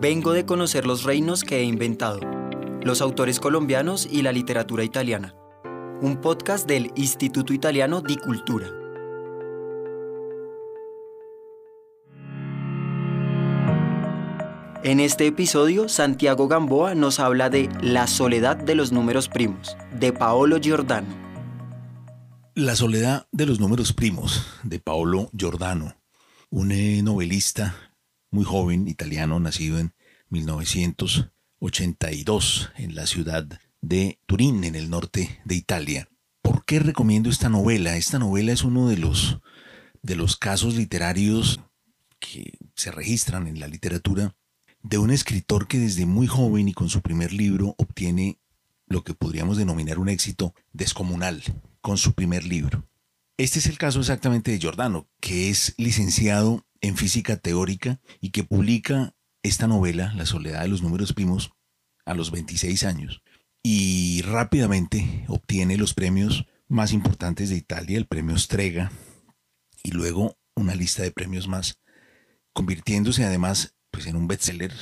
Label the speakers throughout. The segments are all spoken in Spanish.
Speaker 1: Vengo de conocer los reinos que he inventado, los autores colombianos y la literatura italiana. Un podcast del Instituto Italiano di Cultura. En este episodio, Santiago Gamboa nos habla de La soledad de los números primos, de Paolo Giordano.
Speaker 2: La soledad de los números primos, de Paolo Giordano, un eh, novelista muy joven italiano, nacido en 1982 en la ciudad de Turín, en el norte de Italia. ¿Por qué recomiendo esta novela? Esta novela es uno de los, de los casos literarios que se registran en la literatura de un escritor que desde muy joven y con su primer libro obtiene lo que podríamos denominar un éxito descomunal con su primer libro. Este es el caso exactamente de Giordano, que es licenciado en física teórica y que publica esta novela, La soledad de los números primos, a los 26 años y rápidamente obtiene los premios más importantes de Italia, el premio Strega y luego una lista de premios más, convirtiéndose además pues, en un bestseller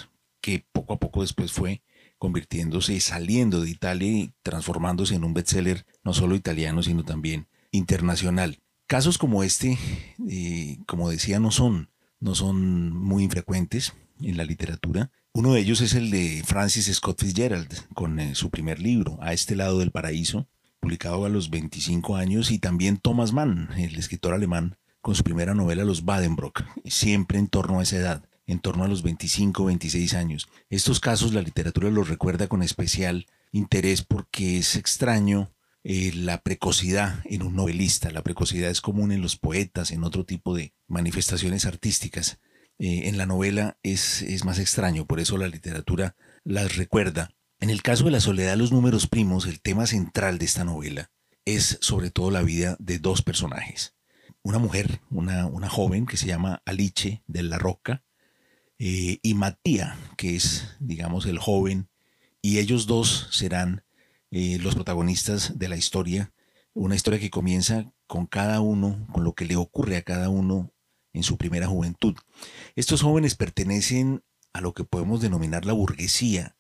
Speaker 2: que poco a poco después fue convirtiéndose y saliendo de Italia y transformándose en un bestseller no solo italiano, sino también internacional. Casos como este, eh, como decía, no son, no son muy infrecuentes en la literatura. Uno de ellos es el de Francis Scott Fitzgerald, con eh, su primer libro, A este lado del paraíso, publicado a los 25 años, y también Thomas Mann, el escritor alemán, con su primera novela Los Badenbrock, siempre en torno a esa edad, en torno a los 25 26 años. Estos casos la literatura los recuerda con especial interés porque es extraño eh, la precocidad en un novelista. La precocidad es común en los poetas, en otro tipo de manifestaciones artísticas. Eh, en la novela es, es más extraño, por eso la literatura las recuerda. En el caso de la soledad de los números primos, el tema central de esta novela es sobre todo la vida de dos personajes. Una mujer, una, una joven que se llama Alice de la Roca, eh, y Matía, que es, digamos, el joven, y ellos dos serán eh, los protagonistas de la historia, una historia que comienza con cada uno, con lo que le ocurre a cada uno en su primera juventud. Estos jóvenes pertenecen a lo que podemos denominar la burguesía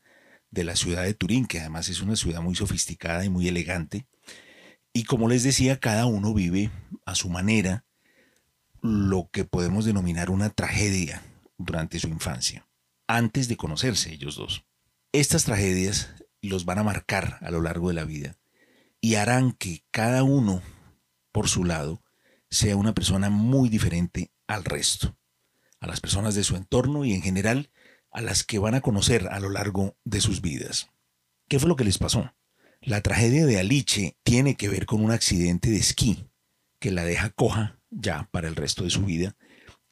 Speaker 2: de la ciudad de Turín, que además es una ciudad muy sofisticada y muy elegante. Y como les decía, cada uno vive a su manera lo que podemos denominar una tragedia durante su infancia, antes de conocerse ellos dos. Estas tragedias los van a marcar a lo largo de la vida y harán que cada uno, por su lado, sea una persona muy diferente al resto, a las personas de su entorno y en general a las que van a conocer a lo largo de sus vidas. ¿Qué fue lo que les pasó? La tragedia de Alice tiene que ver con un accidente de esquí que la deja coja ya para el resto de su vida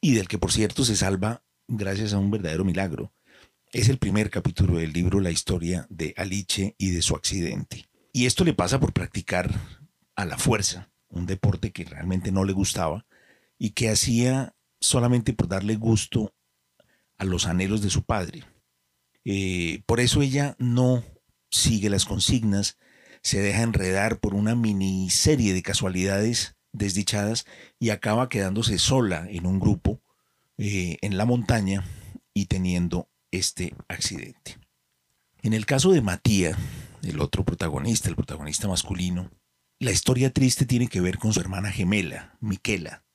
Speaker 2: y del que por cierto se salva gracias a un verdadero milagro. Es el primer capítulo del libro La historia de Alice y de su accidente. Y esto le pasa por practicar a la fuerza, un deporte que realmente no le gustaba y que hacía solamente por darle gusto a los anhelos de su padre. Eh, por eso ella no sigue las consignas, se deja enredar por una miniserie de casualidades desdichadas y acaba quedándose sola en un grupo eh, en la montaña y teniendo este accidente. En el caso de Matías, el otro protagonista, el protagonista masculino, la historia triste tiene que ver con su hermana gemela, Miquela,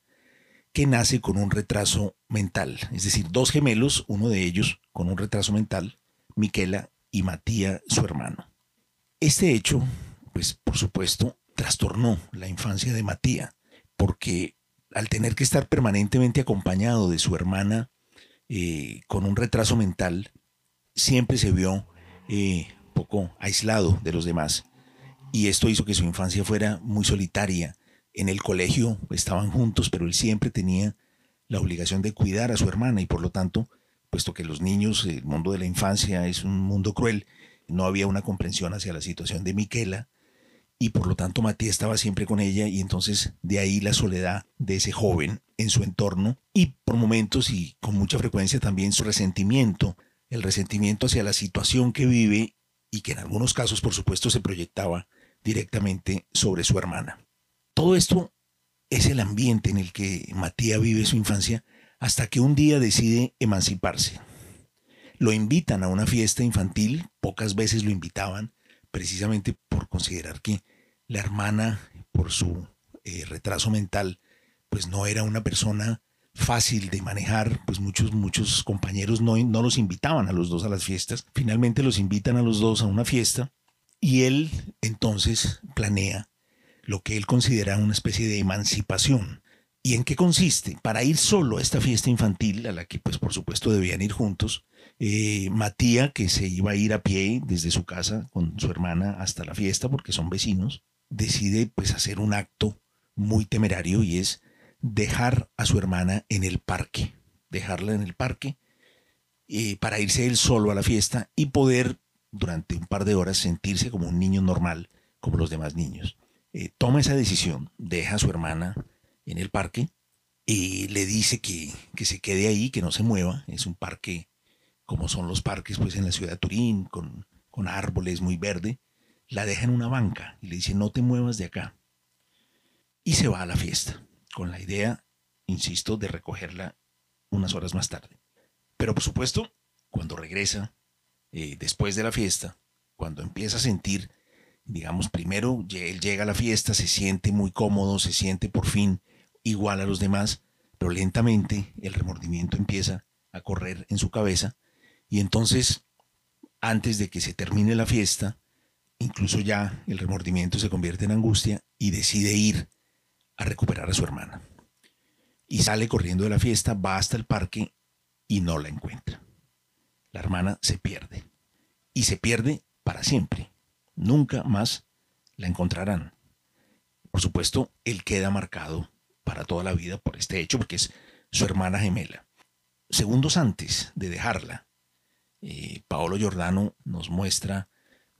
Speaker 2: que nace con un retraso mental, es decir, dos gemelos, uno de ellos con un retraso mental, Miquela y Matías, su hermano. Este hecho, pues por supuesto, trastornó la infancia de Matías, porque al tener que estar permanentemente acompañado de su hermana eh, con un retraso mental, siempre se vio eh, poco aislado de los demás. Y esto hizo que su infancia fuera muy solitaria, en el colegio estaban juntos, pero él siempre tenía la obligación de cuidar a su hermana y por lo tanto, puesto que los niños, el mundo de la infancia es un mundo cruel, no había una comprensión hacia la situación de Miquela y por lo tanto Matías estaba siempre con ella y entonces de ahí la soledad de ese joven en su entorno y por momentos y con mucha frecuencia también su resentimiento, el resentimiento hacia la situación que vive y que en algunos casos por supuesto se proyectaba directamente sobre su hermana. Todo esto es el ambiente en el que Matías vive su infancia hasta que un día decide emanciparse. Lo invitan a una fiesta infantil, pocas veces lo invitaban, precisamente por considerar que la hermana, por su eh, retraso mental, pues no era una persona fácil de manejar, pues muchos, muchos compañeros no, no los invitaban a los dos a las fiestas. Finalmente los invitan a los dos a una fiesta y él entonces planea lo que él considera una especie de emancipación. ¿Y en qué consiste? Para ir solo a esta fiesta infantil, a la que pues por supuesto debían ir juntos, eh, Matía, que se iba a ir a pie desde su casa con su hermana hasta la fiesta, porque son vecinos, decide pues hacer un acto muy temerario y es dejar a su hermana en el parque, dejarla en el parque eh, para irse él solo a la fiesta y poder durante un par de horas sentirse como un niño normal, como los demás niños. Eh, toma esa decisión, deja a su hermana en el parque y le dice que, que, se quede ahí, que no se mueva. Es un parque como son los parques pues en la ciudad de Turín, con, con árboles muy verde. La deja en una banca y le dice no te muevas de acá. Y se va a la fiesta con la idea, insisto, de recogerla unas horas más tarde. Pero por supuesto, cuando regresa, eh, después de la fiesta, cuando empieza a sentir, digamos, primero él llega a la fiesta, se siente muy cómodo, se siente por fin igual a los demás, pero lentamente el remordimiento empieza a correr en su cabeza y entonces, antes de que se termine la fiesta, incluso ya el remordimiento se convierte en angustia y decide ir a recuperar a su hermana. Y sale corriendo de la fiesta, va hasta el parque y no la encuentra. La hermana se pierde. Y se pierde para siempre. Nunca más la encontrarán. Por supuesto, él queda marcado para toda la vida por este hecho, porque es su hermana gemela. Segundos antes de dejarla, eh, Paolo Giordano nos muestra,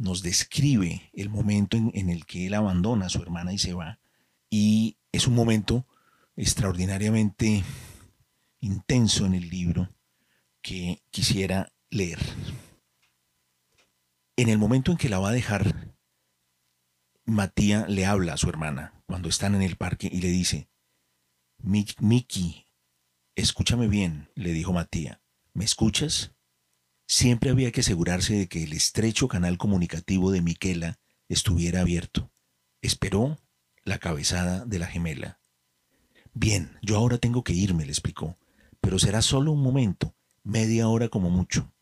Speaker 2: nos describe el momento en, el que él abandona a su hermana y se va, y es un momento extraordinariamente intenso en el libro que quisiera leer. En el momento en que la va a dejar, Matía le habla a su hermana cuando están en el parque y le dice, Miki, escúchame bien, le dijo Matía, ¿me escuchas? Siempre había que asegurarse de que el estrecho canal comunicativo de Miquela estuviera abierto. Esperó la cabezada de la gemela. Bien, yo ahora tengo que irme, le explicó, pero será solo un momento, media hora como mucho.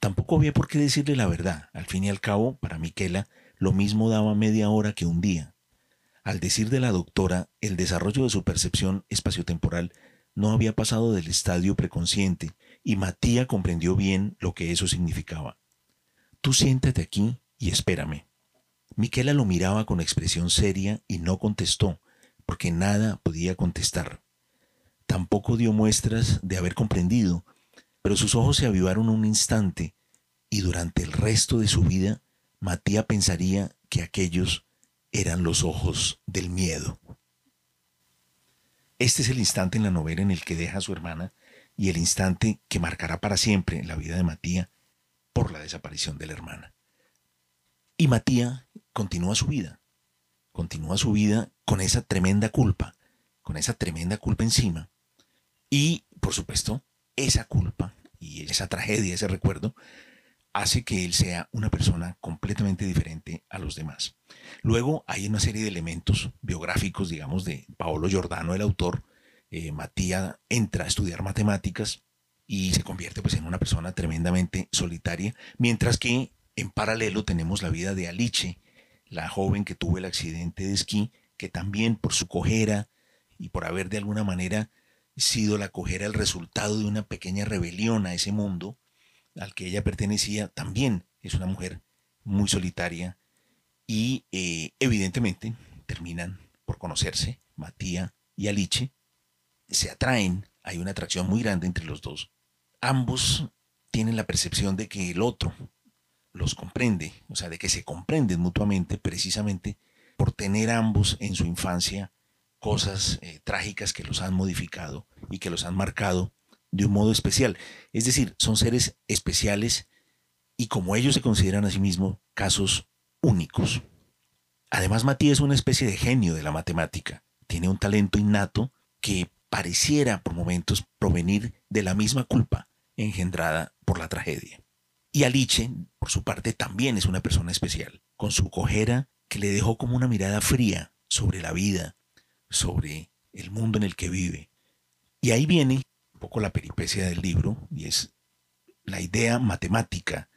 Speaker 2: Tampoco había por qué decirle la verdad. Al fin y al cabo, para Miquela, lo mismo daba media hora que un día. Al decir de la doctora, el desarrollo de su percepción espaciotemporal no había pasado del estadio preconsciente, y Matía comprendió bien lo que eso significaba. Tú siéntate aquí y espérame. Miquela lo miraba con expresión seria y no contestó, porque nada podía contestar. Tampoco dio muestras de haber comprendido, pero sus ojos se avivaron un instante, y durante el resto de su vida Matía pensaría que aquellos eran los ojos del miedo. Este es el instante en la novela en el que deja a su hermana y el instante que marcará para siempre la vida de Matía por la desaparición de la hermana. Y Matía continúa su vida, continúa su vida con esa tremenda culpa, con esa tremenda culpa encima. Y, por supuesto, esa culpa y esa tragedia, ese recuerdo, hace que él sea una persona completamente diferente a los demás. Luego hay una serie de elementos biográficos, digamos, de Paolo Giordano, el autor. Eh, Matía entra a estudiar matemáticas y se convierte pues en una persona tremendamente solitaria, mientras que en paralelo tenemos la vida de Alice, la joven que tuvo el accidente de esquí, que también por su cojera y por haber de alguna manera sido la cojera el resultado de una pequeña rebelión a ese mundo al que ella pertenecía, también es una mujer muy solitaria y eh, evidentemente terminan por conocerse, Matía y Alice, se atraen, hay una atracción muy grande entre los dos. Ambos tienen la percepción de que el otro, los comprende, o sea, de que se comprenden mutuamente precisamente por tener ambos en su infancia cosas eh, trágicas que los han modificado y que los han marcado de un modo especial. Es decir, son seres especiales y como ellos se consideran a sí mismos, casos únicos. Además, Matías es una especie de genio de la matemática. Tiene un talento innato que pareciera por momentos provenir de la misma culpa engendrada por la tragedia. Y Aliche, por su parte, también es una persona especial, con su cojera que le dejó como una mirada fría sobre la vida, sobre el mundo en el que vive. Y ahí viene un poco la peripecia del libro, y es la idea matemática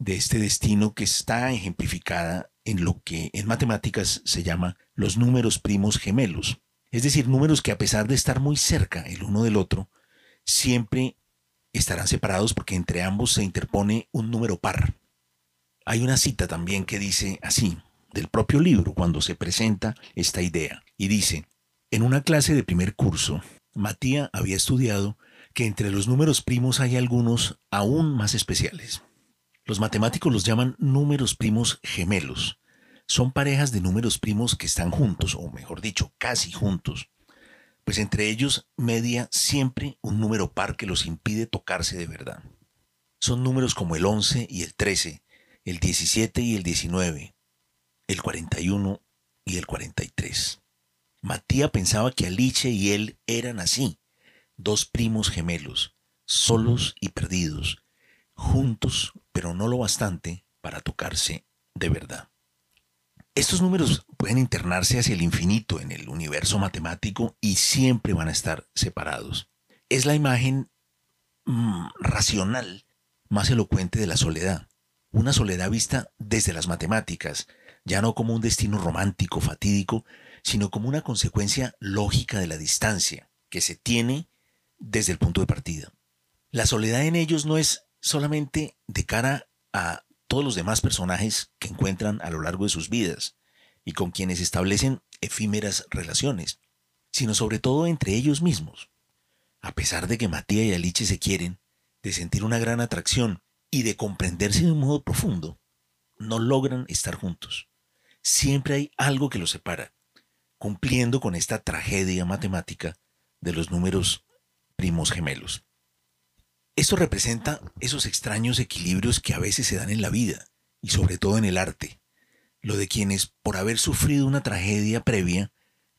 Speaker 2: de este destino que está ejemplificada en lo que en matemáticas se llama los números primos gemelos. Es decir, números que a pesar de estar muy cerca el uno del otro, siempre estarán separados porque entre ambos se interpone un número par. Hay una cita también que dice así, del propio libro, cuando se presenta esta idea, y dice, en una clase de primer curso, Matías había estudiado que entre los números primos hay algunos aún más especiales. Los matemáticos los llaman números primos gemelos. Son parejas de números primos que están juntos, o mejor dicho, casi juntos, pues entre ellos media siempre un número par que los impide tocarse de verdad. Son números como el 11 y el 13, el 17 y el 19, el 41 y el 43. Matías pensaba que Alice y él eran así, dos primos gemelos, solos y perdidos, juntos, pero no lo bastante para tocarse de verdad. Estos números pueden internarse hacia el infinito en el universo matemático y siempre van a estar separados. Es la imagen mm, racional más elocuente de la soledad. Una soledad vista desde las matemáticas, ya no como un destino romántico, fatídico, sino como una consecuencia lógica de la distancia que se tiene desde el punto de partida. La soledad en ellos no es solamente de cara a todos los demás personajes que encuentran a lo largo de sus vidas y con quienes establecen efímeras relaciones, sino sobre todo entre ellos mismos. A pesar de que Matías y Aliche se quieren, de sentir una gran atracción y de comprenderse de un modo profundo, no logran estar juntos. Siempre hay algo que los separa, cumpliendo con esta tragedia matemática de los números primos gemelos. Esto representa esos extraños equilibrios que a veces se dan en la vida y sobre todo en el arte, lo de quienes, por haber sufrido una tragedia previa,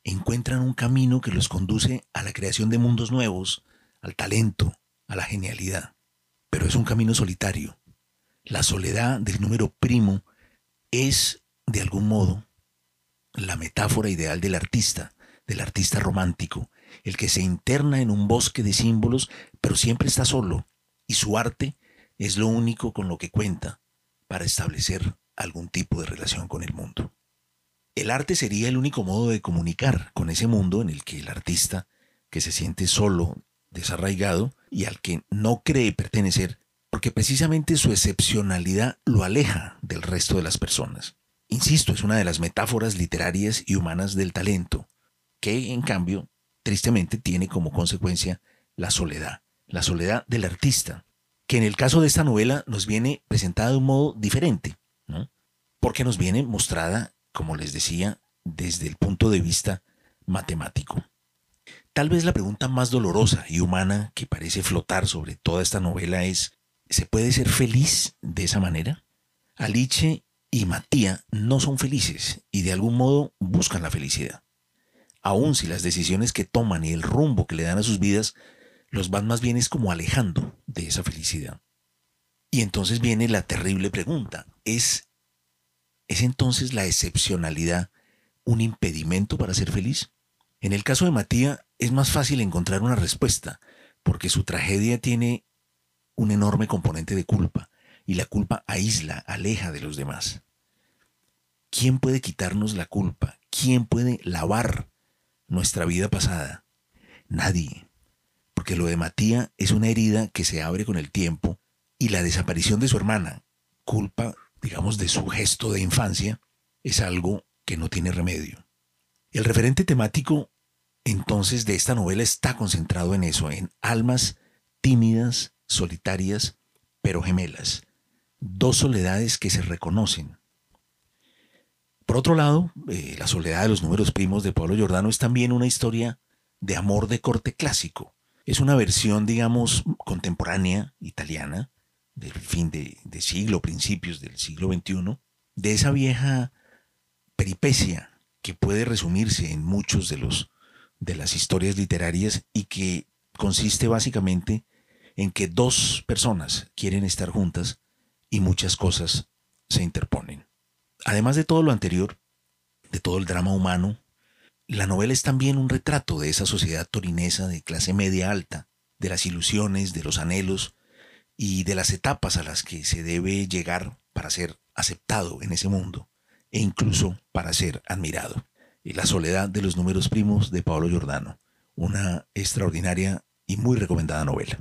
Speaker 2: encuentran un camino que los conduce a la creación de mundos nuevos, al talento, a la genialidad. Pero es un camino solitario. La soledad del número primo es, de algún modo, la metáfora ideal del artista, del artista romántico, el que se interna en un bosque de símbolos, pero siempre está solo, y su arte es lo único con lo que cuenta para establecer algún tipo de relación con el mundo. El arte sería el único modo de comunicar con ese mundo en el que el artista, que se siente solo, desarraigado y al que no cree pertenecer, porque precisamente su excepcionalidad lo aleja del resto de las personas. Insisto, es una de las metáforas literarias y humanas del talento, que en cambio tristemente tiene como consecuencia la soledad, la soledad del artista, que en el caso de esta novela nos viene presentada de un modo diferente, ¿no? porque nos viene mostrada, como les decía, desde el punto de vista matemático. Tal vez la pregunta más dolorosa y humana que parece flotar sobre toda esta novela es, ¿se puede ser feliz de esa manera? Aliche y Matías no son felices y de algún modo buscan la felicidad aun si las decisiones que toman y el rumbo que le dan a sus vidas los van más bien es como alejando de esa felicidad. Y entonces viene la terrible pregunta, ¿es, ¿es entonces la excepcionalidad un impedimento para ser feliz? En el caso de Matías es más fácil encontrar una respuesta, porque su tragedia tiene un enorme componente de culpa, y la culpa aísla, aleja de los demás. ¿Quién puede quitarnos la culpa? ¿Quién puede lavar nuestra vida pasada? Nadie. Porque lo de Matías es una herida que se abre con el tiempo y la desaparición de su hermana, culpa, digamos, de su gesto de infancia, es algo que no tiene remedio. El referente temático entonces de esta novela está concentrado en eso, en almas tímidas, solitarias, pero gemelas, dos soledades que se reconocen, por otro lado, eh, La soledad de los números primos de Pablo Giordano es también una historia de amor de corte clásico. Es una versión, digamos, contemporánea, italiana, del fin de, de siglo, principios del siglo XXI, de esa vieja peripecia que puede resumirse en muchos de los de las historias literarias y que consiste básicamente en que dos personas quieren estar juntas y muchas cosas se interponen. Además de todo lo anterior, de todo el drama humano, la novela es también un retrato de esa sociedad torinesa de clase media alta, de las ilusiones, de los anhelos y de las etapas a las que se debe llegar para ser aceptado en ese mundo e incluso para ser admirado. Y la soledad de los números primos de Pablo Giordano, una extraordinaria y muy recomendada novela.